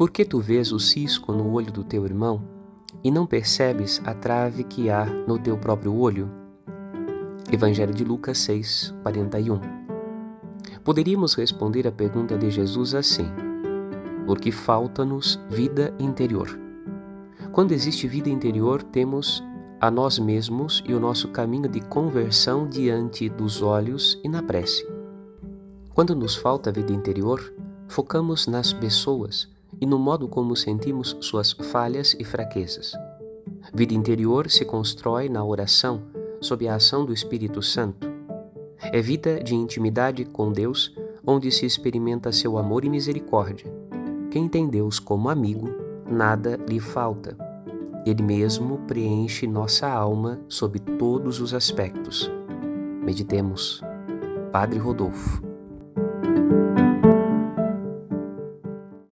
Por que tu vês o cisco no olho do teu irmão e não percebes a trave que há no teu próprio olho? Evangelho de Lucas 6, 41. Poderíamos responder a pergunta de Jesus assim: Porque falta-nos vida interior. Quando existe vida interior, temos a nós mesmos e o nosso caminho de conversão diante dos olhos e na prece. Quando nos falta vida interior, focamos nas pessoas e no modo como sentimos suas falhas e fraquezas. Vida interior se constrói na oração, sob a ação do Espírito Santo. É vida de intimidade com Deus, onde se experimenta seu amor e misericórdia. Quem tem Deus como amigo, nada lhe falta. Ele mesmo preenche nossa alma sob todos os aspectos. Meditemos. Padre Rodolfo.